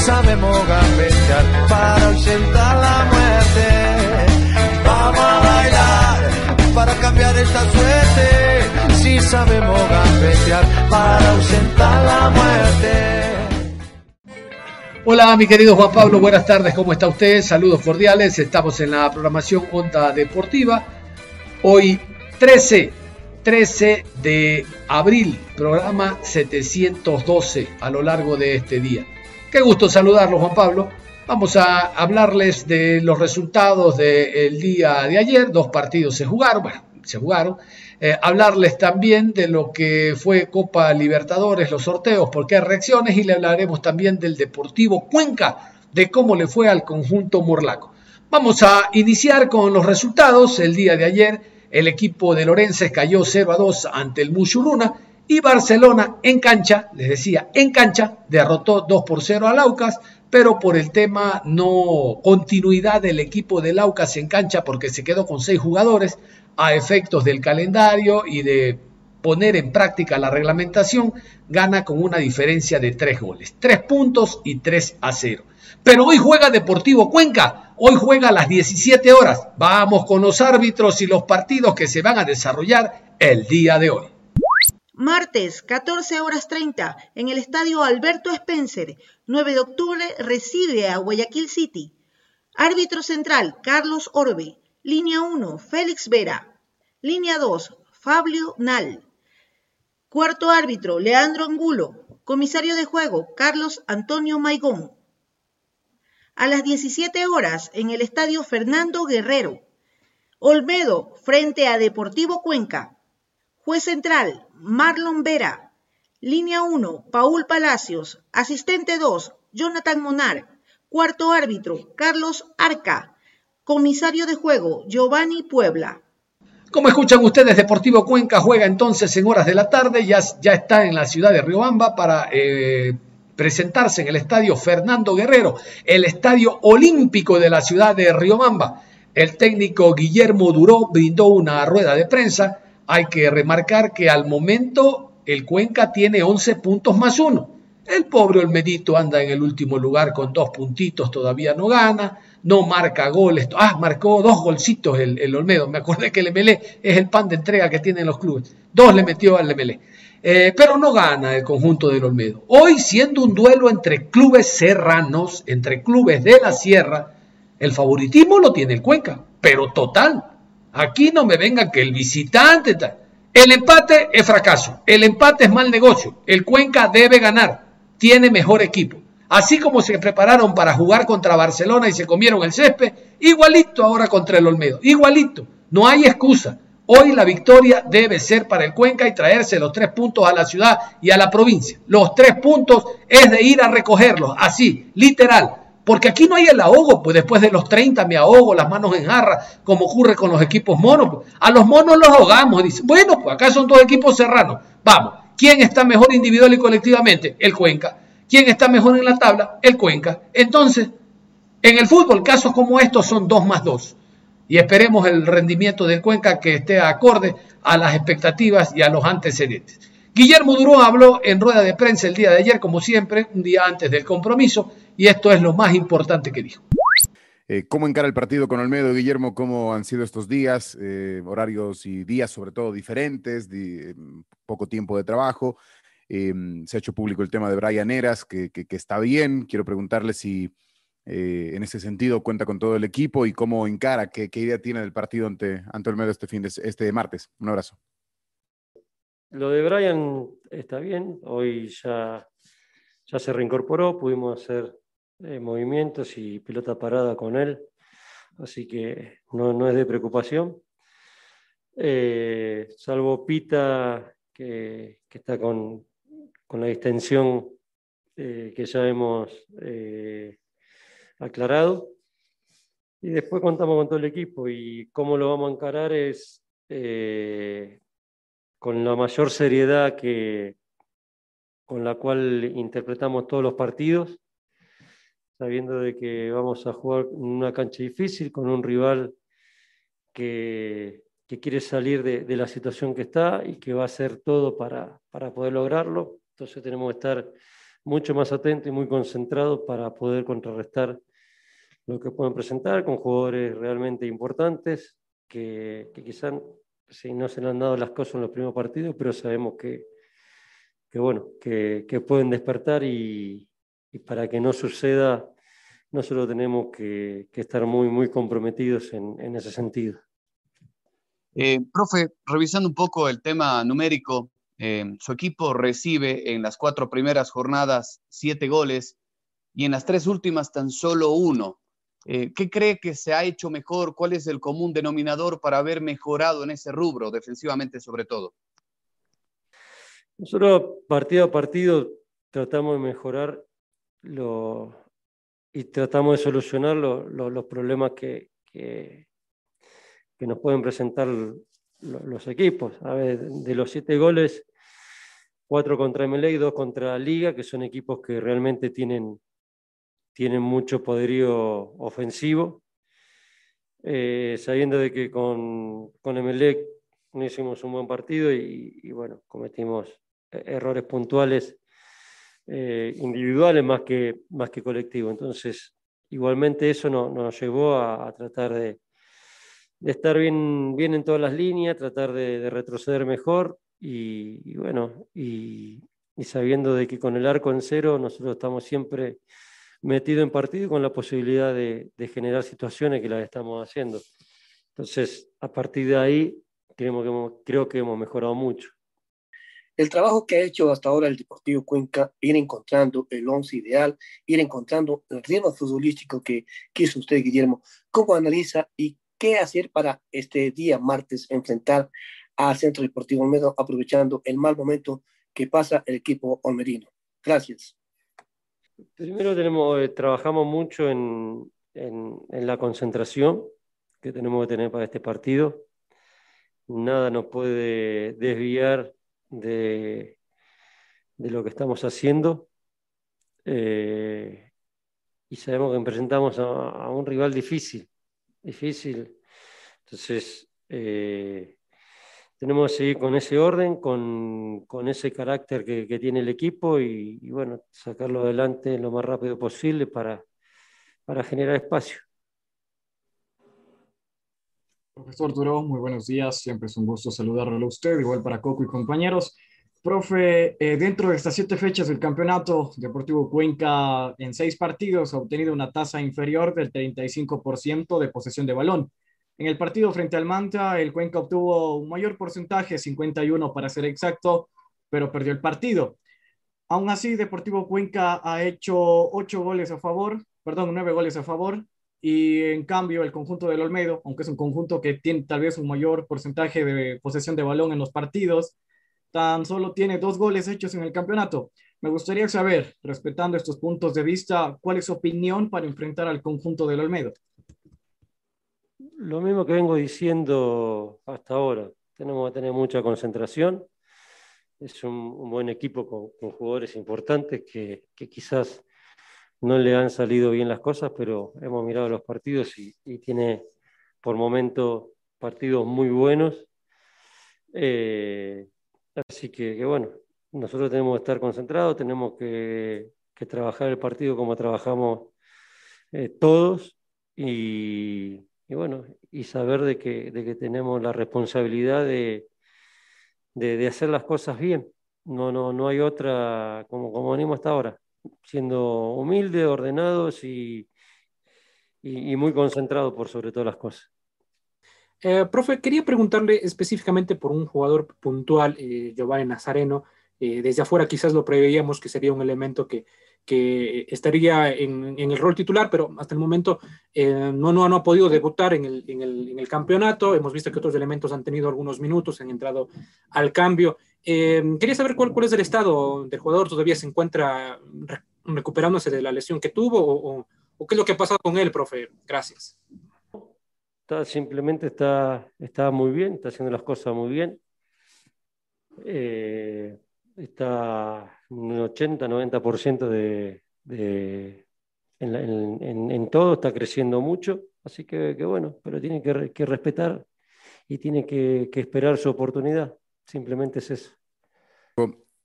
Sabemos gambetear para ausentar la muerte. Vamos a bailar para cambiar esta suerte. Si sabemos gambetear para ausentar la muerte. Hola, mi querido Juan Pablo, buenas tardes, ¿cómo está usted? Saludos cordiales, estamos en la programación Onda Deportiva. Hoy 13, 13 de abril, programa 712 a lo largo de este día. Qué gusto saludarlo, Juan Pablo. Vamos a hablarles de los resultados del día de ayer. Dos partidos se jugaron, bueno, se jugaron. Eh, hablarles también de lo que fue Copa Libertadores, los sorteos, por qué reacciones, y le hablaremos también del Deportivo Cuenca, de cómo le fue al conjunto Morlaco. Vamos a iniciar con los resultados. El día de ayer, el equipo de Lorenses cayó 0 a 2 ante el Mushuruna y Barcelona en cancha, les decía, en cancha, derrotó 2 por 0 al Aucas, pero por el tema no continuidad del equipo del Aucas en cancha, porque se quedó con seis jugadores, a efectos del calendario y de poner en práctica la reglamentación, gana con una diferencia de tres goles, tres puntos y 3 a 0. Pero hoy juega Deportivo Cuenca, hoy juega a las 17 horas. Vamos con los árbitros y los partidos que se van a desarrollar el día de hoy. Martes, 14 horas 30, en el estadio Alberto Spencer, 9 de octubre, recibe a Guayaquil City. Árbitro central, Carlos Orbe. Línea 1, Félix Vera. Línea 2, Fabio Nal. Cuarto árbitro, Leandro Angulo. Comisario de juego, Carlos Antonio Maigón. A las 17 horas, en el estadio Fernando Guerrero. Olmedo, frente a Deportivo Cuenca. Juez central, Marlon Vera. Línea 1, Paul Palacios. Asistente 2, Jonathan Monar. Cuarto árbitro, Carlos Arca. Comisario de juego, Giovanni Puebla. Como escuchan ustedes, Deportivo Cuenca juega entonces en horas de la tarde, ya, está en la ciudad de Riobamba para eh, presentarse en el estadio Fernando Guerrero, el estadio olímpico de la ciudad de Riobamba. El técnico Guillermo Duró brindó una rueda de prensa hay que remarcar que al momento el Cuenca tiene 11 puntos más uno. El pobre Olmedito anda en el último lugar con dos puntitos, todavía no gana, no marca goles. Ah, marcó dos golcitos el, Olmedo. Me acordé que el MLE es el pan de entrega que tienen los clubes. Dos le metió al MLE. Eh, pero no gana el conjunto del Olmedo. Hoy, siendo un duelo entre clubes serranos, entre clubes de la sierra, el favoritismo lo tiene el Cuenca, pero total. Aquí no me vengan que el visitante... El empate es fracaso, el empate es mal negocio, el Cuenca debe ganar, tiene mejor equipo. Así como se prepararon para jugar contra Barcelona y se comieron el césped, igualito ahora contra el Olmedo, igualito, no hay excusa. Hoy la victoria debe ser para el Cuenca y traerse los tres puntos a la ciudad y a la provincia. Los tres puntos es de ir a recogerlos, así, literal. Porque aquí no hay el ahogo, pues después de los 30 me ahogo, las manos en jarra, como ocurre con los equipos monos. Pues. A los monos los ahogamos. Dice, bueno, pues acá son dos equipos serranos. Vamos, ¿quién está mejor individual y colectivamente? El Cuenca. ¿Quién está mejor en la tabla? El Cuenca. Entonces, en el fútbol, casos como estos son dos más dos. Y esperemos el rendimiento del Cuenca que esté acorde a las expectativas y a los antecedentes. Guillermo Duró habló en rueda de prensa el día de ayer, como siempre, un día antes del compromiso, y esto es lo más importante que dijo. Eh, ¿Cómo encara el partido con Olmedo, Guillermo? ¿Cómo han sido estos días? Eh, horarios y días sobre todo diferentes, eh, poco tiempo de trabajo. se ha hecho público el tema de Brian Eras, que, está bien. Quiero preguntarle si en ese sentido cuenta con todo el equipo y cómo encara, qué, idea tiene del partido ante, ante Olmedo este, fin de, este martes. Un abrazo. Lo de Brian está bien. Hoy ya, ya se reincorporó, pudimos hacer eh, movimientos y pelota parada con él. así que no, es de preocupación. Eh, salvo Pita, que, está con, la distensión eh, que ya hemos aclarado. Y después contamos con todo el equipo y cómo lo vamos a encarar es con la mayor seriedad que, con la cual interpretamos todos los partidos, sabiendo de que vamos a jugar en una cancha difícil con un rival que, quiere salir de, la situación que está y que va a hacer todo para, poder lograrlo. Entonces tenemos que estar mucho más atentos y muy concentrados para poder contrarrestar lo que pueden presentar con jugadores realmente importantes que, quizás si no se le han dado las cosas en los primeros partidos, pero sabemos que bueno, que, pueden despertar y, para que no suceda, nosotros tenemos que, estar muy, muy comprometidos en, ese sentido. Eh, profe, revisando un poco el tema numérico, eh, su equipo recibe en las cuatro primeras jornadas siete goles y en las tres últimas tan solo uno. Eh, ¿Qué cree que se ha hecho mejor? ¿Cuál es el común denominador para haber mejorado en ese rubro, defensivamente sobre todo? Nosotros partido a partido tratamos de mejorar y tratamos de solucionar los problemas que, que, nos pueden presentar los equipos. A ver, de los siete goles, cuatro contra MLE y dos contra Liga, que son equipos que realmente tienen, tienen mucho poderío ofensivo. Eh, sabiendo de que con, con no hicimos un buen partido y bueno, cometimos errores puntuales eh, individuales más que, más que colectivos. Entonces, igualmente eso nos llevó a, tratar de, estar bien, bien en todas las líneas, tratar de, retroceder mejor y, bueno, y, sabiendo de que con el arco en cero nosotros estamos siempre metidos en partido con la posibilidad de, generar situaciones que las estamos haciendo. Entonces, a partir de ahí, creo que creo que hemos mejorado mucho. El trabajo que ha hecho hasta ahora el Deportivo Cuenca, ir encontrando el once ideal, ir encontrando el ritmo futbolístico que quiso usted, Guillermo, ¿cómo analiza y qué hacer para este día martes enfrentar al Centro Deportivo Olmedo, aprovechando el mal momento que pasa el equipo olmerino? Gracias. Primero tenemos, eh, trabajamos mucho en, en la concentración que tenemos que tener para este partido. Nada nos puede desviar de, lo que estamos haciendo. Eh, y sabemos que presentamos a, un rival difícil, difícil. Entonces, eh, tenemos que seguir con ese orden, con, ese carácter que, tiene el equipo y, bueno, sacarlo adelante lo más rápido posible para, para generar espacio. Profesor Duró, muy buenos días. Siempre es un gusto saludarlo a usted, igual para Coco y compañeros. Profe, eh, dentro de estas siete fechas del campeonato, Deportivo Cuenca en seis partidos ha obtenido una tasa inferior del 35% de posesión de balón. En el partido frente al Manta, el Cuenca obtuvo un mayor porcentaje, 51 para ser exacto, pero perdió el partido. Aún así, Deportivo Cuenca ha hecho ocho goles a favor, perdón, nueve goles a favor, y en cambio el conjunto del Olmedo, aunque es un conjunto que tiene tal vez un mayor porcentaje de posesión de balón en los partidos, tan solo tiene dos goles hechos en el campeonato. Me gustaría saber, respetando estos puntos de vista, cuál es su opinión para enfrentar al conjunto del Olmedo. Lo mismo que vengo diciendo hasta ahora. Tenemos que tener mucha concentración. Es un, buen equipo con, jugadores importantes que, que quizás no le han salido bien las cosas, pero hemos mirado los partidos y, tiene por momento partidos muy buenos. Eh, así que, bueno, nosotros tenemos que estar concentrados, tenemos que, trabajar el partido como trabajamos eh, todos y, bueno, y saber de que, tenemos la responsabilidad de, de, hacer las cosas bien. No, no, no hay otra como, como venimos hasta ahora siendo humildes, ordenados y, y, muy concentrados por sobre todas las cosas. Eh, profe, quería preguntarle específicamente por un jugador puntual, eh, Giovanni Nazareno, Eh, desde afuera quizás lo preveíamos que sería un elemento que, que estaría en, en, el rol titular, pero hasta el momento eh, no, no, no, ha podido debutar en el, en, el, en el, campeonato. Hemos visto que otros elementos han tenido algunos minutos, han entrado al cambio. Eh, quería saber cuál, es el estado del jugador, todavía se encuentra recuperándose de la lesión que tuvo o, qué es lo que ha pasado con él, profe. Gracias. Simplemente está, está muy bien, está haciendo las cosas muy bien. Eh, está un 80-90% de, de en, todo, está creciendo mucho, así que, bueno, pero tiene que, que respetar y tiene que, que, esperar su oportunidad, simplemente es eso.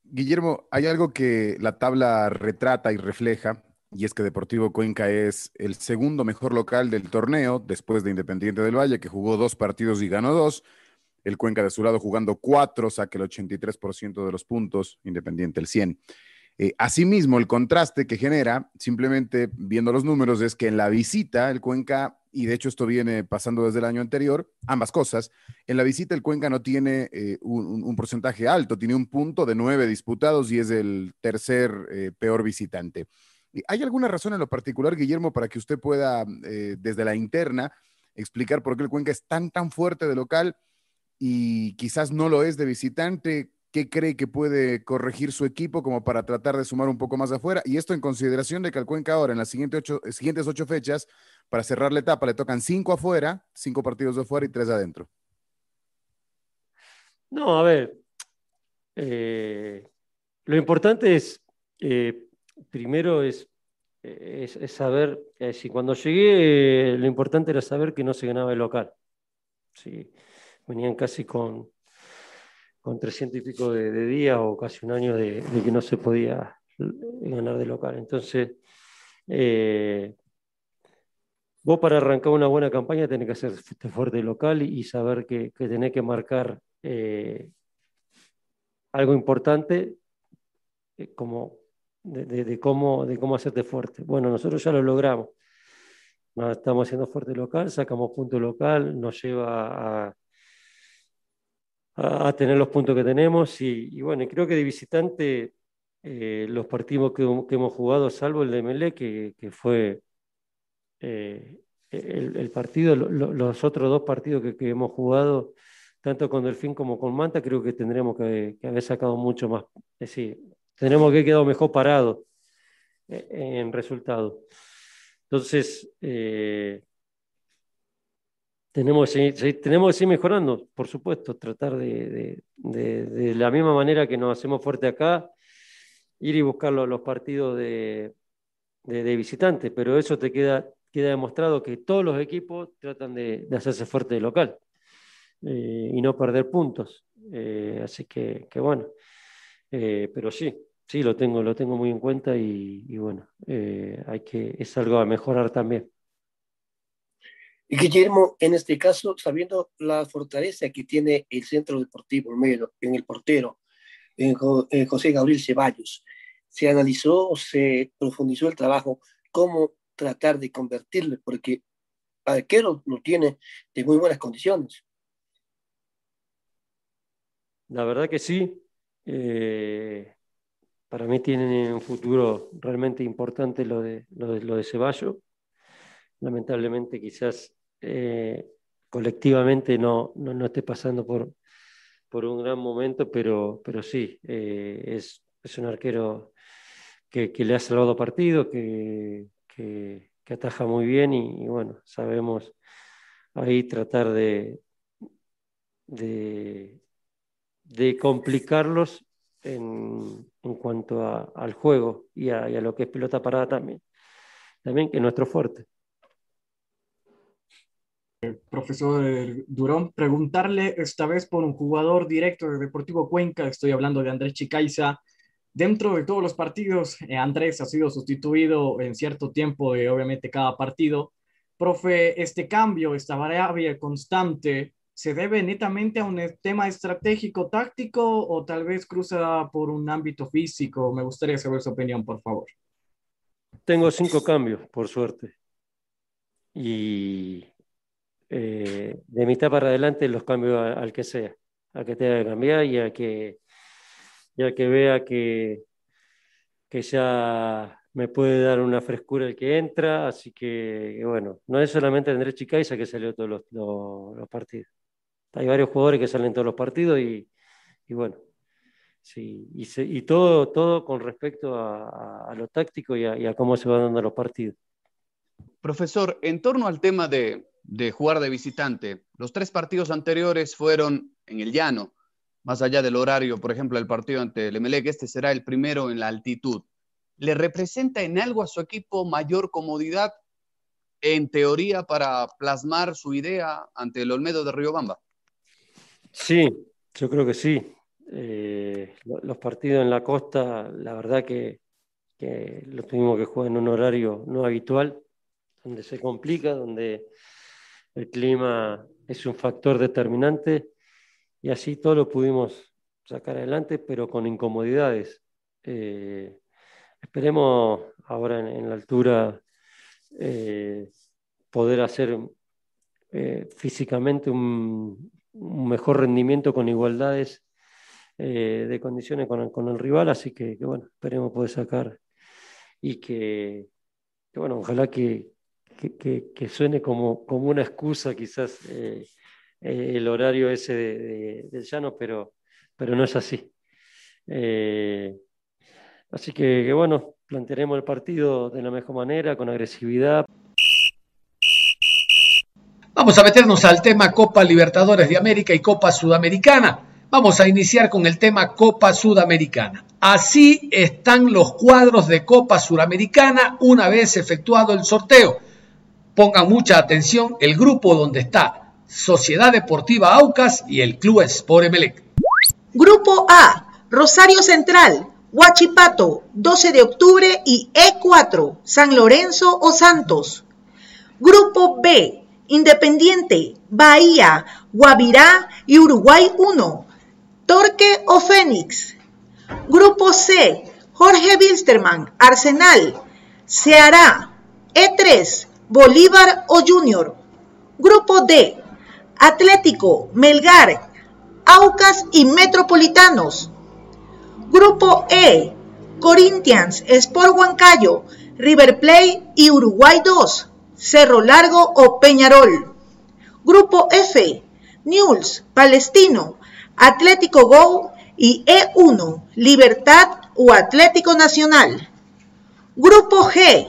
Guillermo, hay algo que la tabla retrata y refleja, y es que Deportivo Cuenca es el segundo mejor local del torneo, después de Independiente del Valle, que jugó dos partidos y ganó dos el Cuenca de su lado jugando cuatro, saque el 83% de los puntos, Independiente el 100. Eh, asimismo, el contraste que genera, simplemente viendo los números, es que en la visita el Cuenca, y de hecho esto viene pasando desde el año anterior, ambas cosas, en la visita el Cuenca no tiene eh, un, porcentaje alto, tiene un punto de nueve disputados y es el tercer eh, peor visitante. ¿Hay alguna razón en lo particular, Guillermo, para que usted pueda, eh, desde la interna, explicar por qué el Cuenca es tan, tan fuerte de local? y quizás no lo es de visitante, ¿qué cree que puede corregir su equipo como para tratar de sumar un poco más afuera? Y esto en consideración de que al Cuenca ahora, en las siguientes ocho, siguientes ocho fechas, para cerrar la etapa, le tocan cinco afuera, cinco partidos de afuera y tres adentro. No, a ver, eh, lo importante es, eh, primero es, es, es saber, eh, si cuando llegué, lo importante era saber que no se ganaba el local. Sí venían casi con, con 300 y pico de, días o casi un año de, que no se podía ganar de local. Entonces, eh, vos para arrancar una buena campaña tenés que hacer fuerte local y, saber que, que, tenés que marcar eh, algo importante eh, como de, cómo, de cómo hacerte fuerte. Bueno, nosotros ya lo logramos. Estamos haciendo fuerte local, sacamos punto local, nos lleva a, a, tener los puntos que tenemos. Y, bueno, creo que de visitante, eh, los partidos que, hemos jugado, salvo el de Melé, que, fue eh, el, partido, lo, los otros dos partidos que, hemos jugado, tanto con Delfín como con Manta, creo que tendremos que, haber sacado mucho más. Es decir, tendremos que quedar mejor parados eh, en resultado. Entonces, tenemos, tenemos que seguir mejorando, por supuesto, tratar de, de, la misma manera que nos hacemos fuerte acá, ir y buscar los, partidos de, de, visitante, pero eso te queda, queda demostrado que todos los equipos tratan de, hacerse fuerte de local eh, y no perder puntos. Eh, así que, que bueno, eh, pero sí, sí, lo tengo, lo tengo muy en cuenta y, y bueno, hay que, es algo a mejorar también. Y Guillermo, en este caso, sabiendo la fortaleza que tiene el Centro Deportivo en el portero, en José Gabriel Ceballos, se analizó, se profundizó el trabajo, cómo tratar de convertirle, porque arquero lo tiene de muy buenas condiciones. La verdad que sí. Eh, para mí tiene un futuro realmente importante lo de, lo de, lo de Ceballos lamentablemente quizás eh, colectivamente no, no, esté pasando por, por un gran momento, pero, pero sí, eh, es, es, un arquero que, le ha salvado partido, que, que, ataja muy bien y, bueno, sabemos ahí tratar de, de, complicarlos en, en cuanto al juego y a, y a, lo que es pelota parada también. También que es nuestro fuerte profesor Durón, preguntarle esta vez por un jugador directo de Deportivo Cuenca, estoy hablando de Andrés Chicaiza. Dentro de todos los partidos, eh, Andrés ha sido sustituido en cierto tiempo de obviamente cada partido. Profe, este cambio, esta variable constante, ¿se debe netamente a un tema estratégico, táctico o tal vez cruza por un ámbito físico? Me gustaría saber su opinión, por favor. Tengo cinco cambios, por suerte. Y eh, de mitad para adelante los cambios al que sea, a que tenga que cambiar y a que, ya que vea que, que ya me puede dar una frescura el que entra, así que, bueno, no es solamente Andrés Chicaiza que salió todos los, partidos. Hay varios jugadores que salen todos los partidos y, bueno, sí, y, todo, todo con respecto a, lo táctico y a, cómo se van dando los partidos. Profesor, en torno al tema de, jugar de visitante, los tres partidos anteriores fueron en el llano, más allá del horario, por ejemplo, el partido ante el Emelec, este será el primero en la altitud. ¿Le representa en algo a su equipo mayor comodidad, en teoría, para plasmar su idea ante el Olmedo de Riobamba? Sí, yo creo que sí. Eh, los partidos en la costa, la verdad que, que los tuvimos que jugar en un horario no habitual, donde se complica, donde el clima es un factor determinante y así todo lo pudimos sacar adelante, pero con incomodidades. Eh, esperemos ahora en, la altura eh, poder hacer eh, físicamente un, mejor rendimiento con igualdades de condiciones con, el rival, así que, bueno, esperemos poder sacar y que, bueno, ojalá que, que, suene como, como una excusa quizás eh, el horario ese de, del llano, pero, pero no es así. Eh, así que, bueno, plantearemos el partido de la mejor manera, con agresividad. Vamos a meternos al tema Copa Libertadores de América y Copa Sudamericana. Vamos a iniciar con el tema Copa Sudamericana. Así están los cuadros de Copa Sudamericana una vez efectuado el sorteo. Pongan mucha atención el grupo donde está Sociedad Deportiva Aucas y el Club Sport Emelec. Grupo A, Rosario Central, Huachipato, 12 de octubre y E4, San Lorenzo o Santos. Grupo B, Independiente, Bahía, Guavirá y Uruguay 1, Torque o Fénix. Grupo C, Jorge Wilstermann, Arsenal, Ceará, E3, Bolívar o Junior. Grupo D, Atlético, Melgar, Aucas y Metropolitanos. Grupo E, Corinthians, Sport Huancayo, River Plate y Uruguay 2, Cerro Largo o Peñarol. Grupo F, News, Palestino, Atlético Go y E1, Libertad o Atlético Nacional. Grupo G,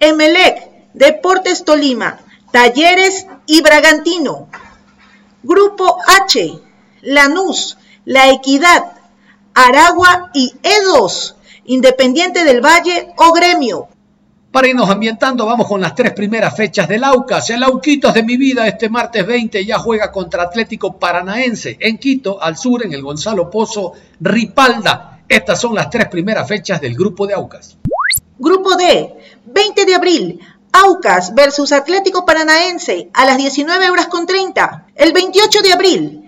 Emelec, Deportes Tolima, Talleres y Bragantino. Grupo H, Lanús, La Equidad, Aragua y E2, Independiente del Valle o Gremio. Para irnos ambientando, vamos con las tres primeras fechas del Aucas. El Auquitos de mi vida este martes 20 ya juega contra Atlético Paranaense en Quito, al sur, en el Gonzalo Pozo Ripalda. Estas son las tres primeras fechas del grupo de Aucas. Grupo D, 20 de abril, Aucas versus Atlético Paranaense a las 19 horas con 30. El 28 de abril,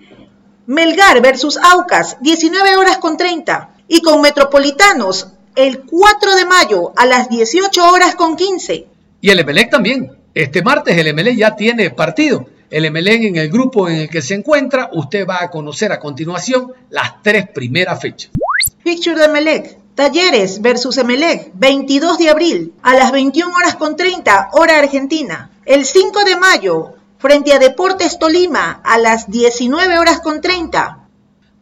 Melgar versus Aucas, 19 horas con 30. Y con Metropolitanos, el 4 de mayo a las 18 horas con 15. Y el Emelec también. Este martes el Emelec ya tiene partido. El Emelec en el grupo en el que se encuentra, usted va a conocer a continuación las tres primeras fechas. Picture de Emelec. Talleres versus Emelec, 22 de abril, a las 21 horas con 30, hora argentina. El 5 de mayo, frente a Deportes Tolima, a las 19 horas con 30.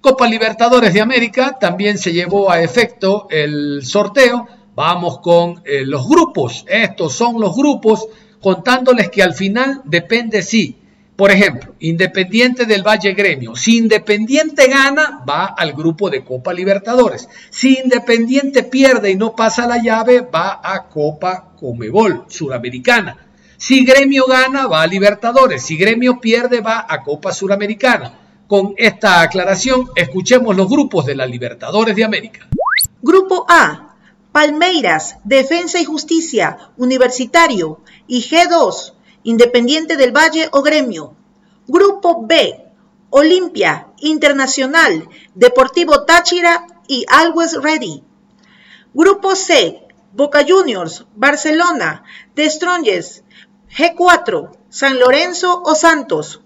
Copa Libertadores de América, también se llevó a efecto el sorteo. Vamos con eh, los grupos. Estos son los grupos, contándoles que al final depende si por ejemplo, Independiente del Valle Gremio. Si Independiente gana, va al grupo de Copa Libertadores. Si Independiente pierde y no pasa la llave, va a Copa Comebol Suramericana. Si Gremio gana, va a Libertadores. Si Gremio pierde, va a Copa Suramericana. Con esta aclaración, escuchemos los grupos de la Libertadores de América. Grupo A, Palmeiras, Defensa y Justicia, Universitario y G2, Independiente del Valle o Gremio. Grupo B, Olimpia, Internacional, Deportivo Táchira y Always Ready. Grupo C, Boca Juniors, Barcelona, The Strongest, G4, San Lorenzo o Santos.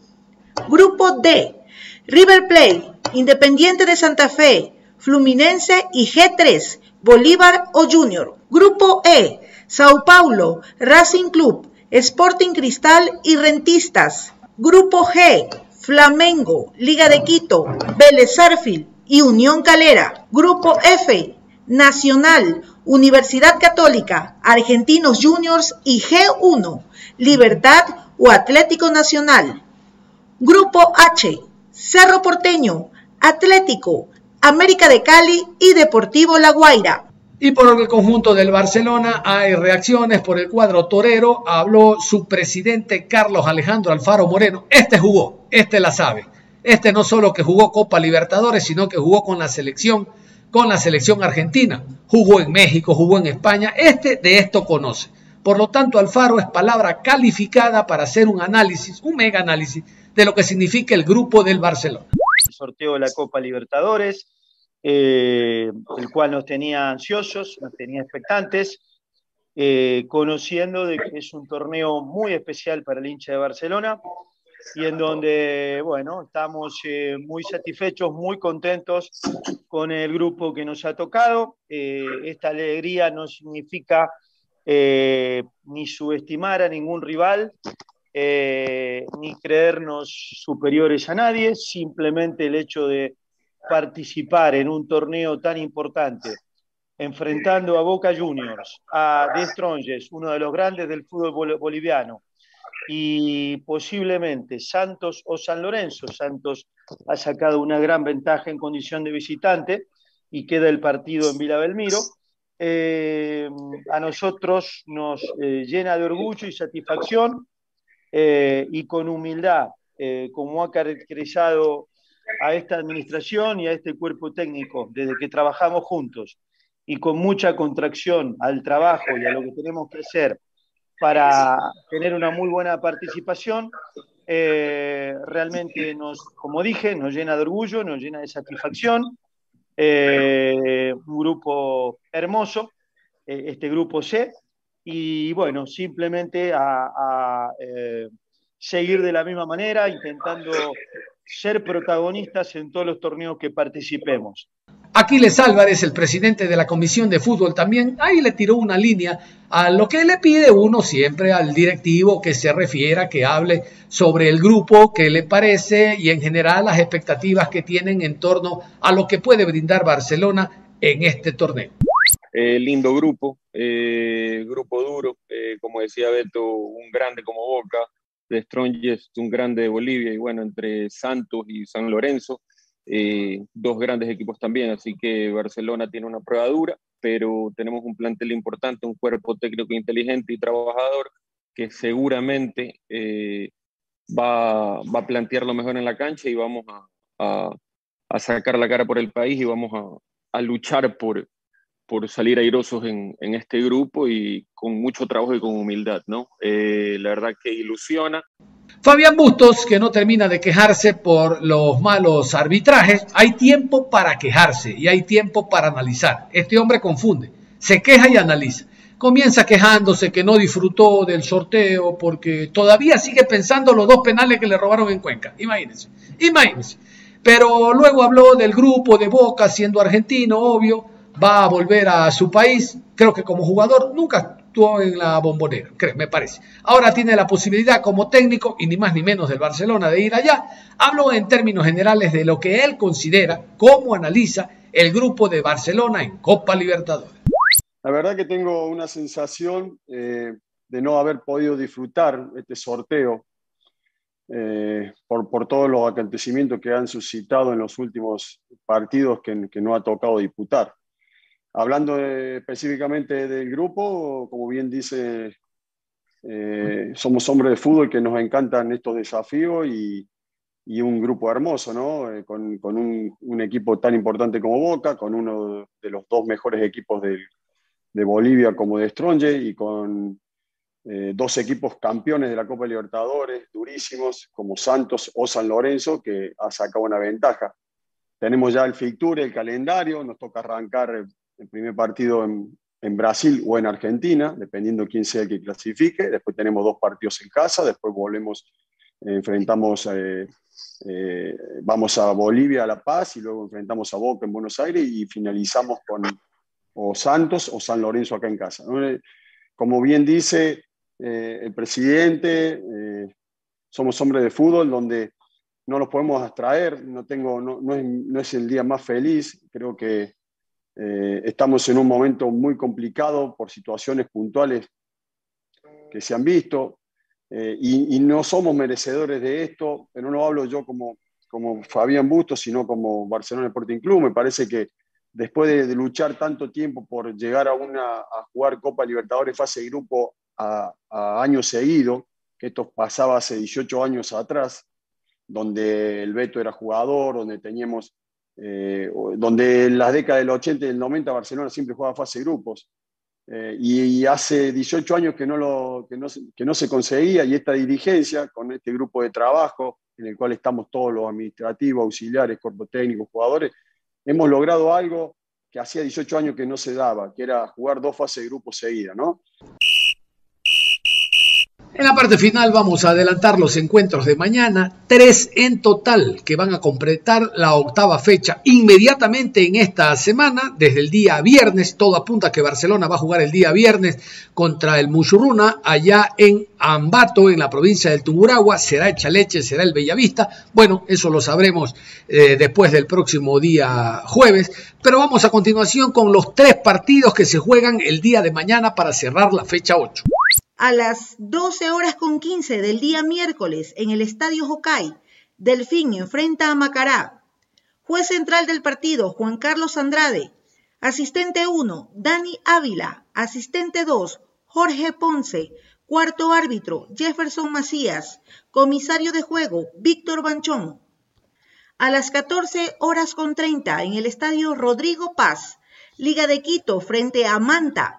Grupo D, River Plate, Independiente de Santa Fe, Fluminense y G3, Bolívar o Junior. Grupo E, Sao Paulo, Racing Club, Sporting Cristal y Rentistas. Grupo G, Flamengo, Liga de Quito, Vélez y Unión Calera. Grupo F, Nacional, Universidad Católica, Argentinos Juniors y G1, Libertad o Atlético Nacional. Grupo H, Cerro Porteño, Atlético, América de Cali y Deportivo La Guaira. Y por el conjunto del Barcelona hay reacciones por el cuadro torero. Habló su presidente Carlos Alejandro Alfaro Moreno. Este jugó, este la sabe. Este no solo que jugó Copa Libertadores, sino que jugó con la selección, con la selección argentina. Jugó en México, jugó en España. Este de esto conoce. Por lo tanto, Alfaro es palabra calificada para hacer un análisis, un mega análisis de lo que significa el grupo del Barcelona. El sorteo de la Copa Libertadores, eh, el cual nos tenía ansiosos, nos tenía expectantes, eh, conociendo de que es un torneo muy especial para el hincha de Barcelona y en donde, bueno, estamos eh, muy satisfechos, muy contentos con el grupo que nos ha tocado. esta alegría no significa ni subestimar a ningún rival, ni creernos superiores a nadie, simplemente el hecho de participar en un torneo tan importante, enfrentando a Boca Juniors, a De Stronges, uno de los grandes del fútbol boliviano, y posiblemente Santos o San Lorenzo. Santos ha sacado una gran ventaja en condición de visitante y queda el partido en Vila Belmiro. Eh, a nosotros nos eh, llena de orgullo y satisfacción eh, y con humildad, como ha caracterizado a esta administración y a este cuerpo técnico desde que trabajamos juntos y con mucha contracción al trabajo y a lo que tenemos que hacer para tener una muy buena participación, eh, realmente nos, como dije, nos llena de orgullo, nos llena de satisfacción. Eh, un grupo hermoso, eh, este grupo C, y bueno, simplemente a seguir de la misma manera, intentando ser protagonistas en todos los torneos que participemos. Aquiles Álvarez, el presidente de la Comisión de Fútbol, también ahí le tiró una línea a lo que le pide uno siempre al directivo que se refiera, que hable sobre el grupo, que le parece y en general las expectativas que tienen en torno a lo que puede brindar Barcelona en este torneo. Eh, lindo grupo, eh, grupo duro, eh, como decía Beto, un grande como Boca, de Strongest, un grande de Bolivia, y bueno, entre Santos y San Lorenzo, eh, dos grandes equipos también, así que Barcelona tiene una prueba dura, pero tenemos un plantel importante, un cuerpo técnico inteligente y trabajador que seguramente eh, va, va, a plantear lo mejor en la cancha y vamos a, a, sacar la cara por el país y vamos a, a luchar por, por salir airosos en, este grupo y con mucho trabajo y con humildad, ¿no? Eh, la verdad que ilusiona. Fabián Bustos, que no termina de quejarse por los malos arbitrajes, hay tiempo para quejarse y hay tiempo para analizar. Este hombre confunde, se queja y analiza. Comienza quejándose que no disfrutó del sorteo porque todavía sigue pensando los dos penales que le robaron en Cuenca. Imagínense, imagínense. Pero luego habló del grupo de Boca siendo argentino, obvio va a volver a su país. Creo que como jugador nunca actuó en la bombonera, creo, me parece. Ahora tiene la posibilidad como técnico, y ni más ni menos del Barcelona, de ir allá. Hablo en términos generales de lo que él considera, cómo analiza el grupo de Barcelona en Copa Libertadores. La verdad que tengo una sensación eh, de no haber podido disfrutar este sorteo eh, por, por, todos los acontecimientos que han suscitado en los últimos partidos que, que no ha tocado disputar. Hablando específicamente del grupo, como bien dice, eh, somos hombres de fútbol que nos encantan estos desafíos y, y un grupo hermoso, ¿no? Eh, con, con un, equipo tan importante como Boca, con uno de los dos mejores equipos de, de Bolivia como de Stronge y con eh, dos equipos campeones de la Copa Libertadores, durísimos, como Santos o San Lorenzo, que ha sacado una ventaja. Tenemos ya el fixture, el calendario, nos toca arrancar el primer partido en, en, Brasil o en Argentina, dependiendo quién sea el que clasifique. Después tenemos dos partidos en casa, después volvemos enfrentamos, vamos a Bolivia, a La Paz, y luego enfrentamos a Boca en Buenos Aires y finalizamos con o Santos o San Lorenzo acá en casa. Como bien dice el presidente, somos hombres de fútbol donde no los podemos abstraer, no, tengo, no, es, no es, el día más feliz, creo que eh, estamos en un momento muy complicado por situaciones puntuales que se han visto eh, y, no somos merecedores de esto, pero no hablo yo como, como Fabián Bustos, sino como Barcelona Sporting Club, me parece que después de, luchar tanto tiempo por llegar a, una, a jugar Copa Libertadores fase de grupo a, a años seguidos, que esto pasaba hace 18 años atrás, donde el Beto era jugador, donde teníamos, eh, donde en las décadas del 80 y del 90 Barcelona siempre jugaba fase de grupos. Eh, y, hace 18 años que no, lo, que, no, que no se conseguía y esta dirigencia con este grupo de trabajo en el cual estamos todos los administrativos, auxiliares, cuerpo técnico, jugadores, hemos logrado algo que hacía 18 años que no se daba, que era jugar dos fases de grupos seguidas, ¿no? En la parte final vamos a adelantar los encuentros de mañana, tres en total que van a completar la octava fecha inmediatamente en esta semana, desde el día viernes, todo apunta que Barcelona va a jugar el día viernes contra el Mushuruna allá en Ambato, en la provincia del Tuburagua, será Echaleche, será el Bellavista, bueno, eso lo sabremos eh, después del próximo día jueves, pero vamos a continuación con los tres partidos que se juegan el día de mañana para cerrar la fecha 8 a las 12 horas con 15 del día miércoles en el Estadio Hokai, Delfín enfrenta a Macará. Juez central del partido, Juan Carlos Andrade. Asistente 1, Dani Ávila. Asistente 2, Jorge Ponce. Cuarto árbitro, Jefferson Macías. Comisario de juego, Víctor Banchón. A las 14 horas con 30 en el Estadio Rodrigo Paz, Liga de Quito frente a Manta.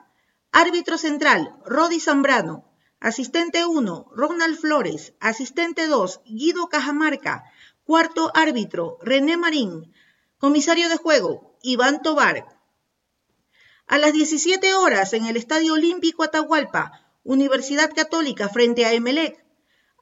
Árbitro central, Rodi Zambrano. Asistente 1, Ronald Flores. Asistente 2, Guido Cajamarca. Cuarto árbitro, René Marín. Comisario de juego, Iván Tobar. A las 17 horas en el Estadio Olímpico Atahualpa, Universidad Católica frente a Emelec.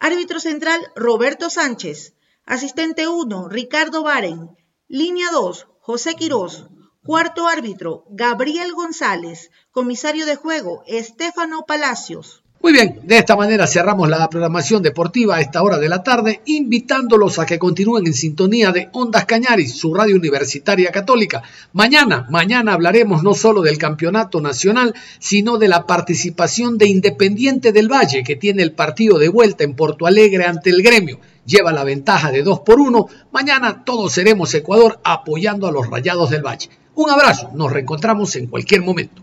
Árbitro central, Roberto Sánchez. Asistente 1, Ricardo Baren. Línea 2, José Quirós. Cuarto árbitro, Gabriel González. Comisario de juego, Estefano Palacios. Muy bien, de esta manera cerramos la programación deportiva a esta hora de la tarde, invitándolos a que continúen en sintonía de Ondas Cañaris, su radio universitaria católica. Mañana, mañana hablaremos no solo del campeonato nacional, sino de la participación de Independiente del Valle, que tiene el partido de vuelta en Porto Alegre ante el gremio. Lleva la ventaja de 2 por 1. Mañana todos seremos Ecuador apoyando a los Rayados del Valle. Un abrazo, nos reencontramos en cualquier momento.